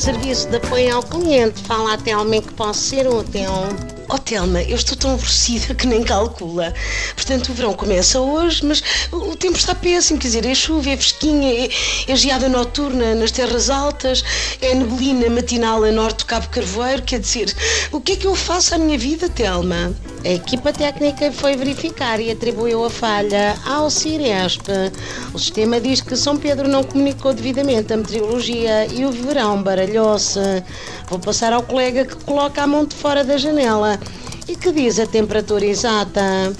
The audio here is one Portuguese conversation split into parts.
Serviço de apoio ao cliente. Fala até ao que posso ser útil. Oh Telma, eu estou tão aborrecida que nem calcula. Portanto, o verão começa hoje, mas o tempo está péssimo. Quer dizer, é chuva, é fresquinha, é, é geada noturna nas terras altas, é neblina matinal a norte do Cabo Carvoeiro. Quer dizer, o que é que eu faço à minha vida, Telma? A equipa técnica foi verificar e atribuiu a falha ao Ciresp. O sistema diz que São Pedro não comunicou devidamente a meteorologia e o verão baralhou-se. Vou passar ao colega que coloca a mão de fora da janela e que diz a temperatura exata.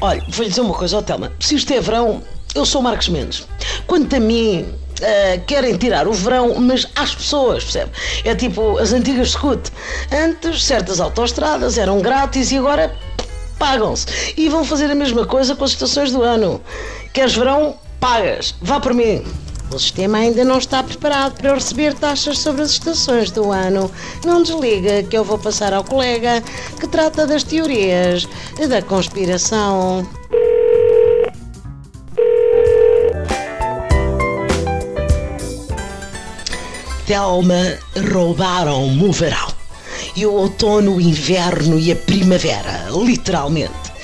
Olha, vou-lhe dizer uma coisa, ó Telma. Se isto é verão, eu sou Marcos Mendes. Quanto a mim, uh, querem tirar o verão, mas às pessoas, percebe? É tipo as antigas scoot. Antes, certas autoestradas eram grátis e agora pagam-se. E vão fazer a mesma coisa com as estações do ano. Queres verão? Pagas. Vá por mim. O sistema ainda não está preparado para receber taxas sobre as estações do ano. Não desliga que eu vou passar ao colega que trata das teorias da conspiração. Thelma roubaram-me o verão. E o outono, o inverno e a primavera, literalmente.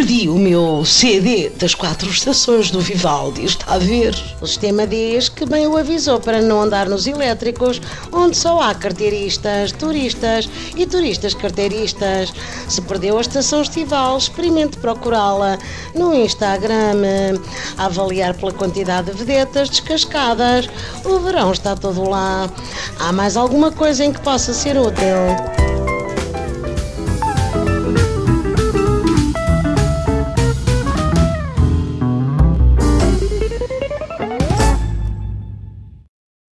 Perdi o meu CD das quatro estações do Vivaldi, está a ver? O sistema diz que bem o avisou para não andar nos elétricos, onde só há carteiristas, turistas e turistas carteiristas. Se perdeu a estação estival, experimente procurá-la no Instagram, a avaliar pela quantidade de vedetas descascadas. O verão está todo lá. Há mais alguma coisa em que possa ser útil?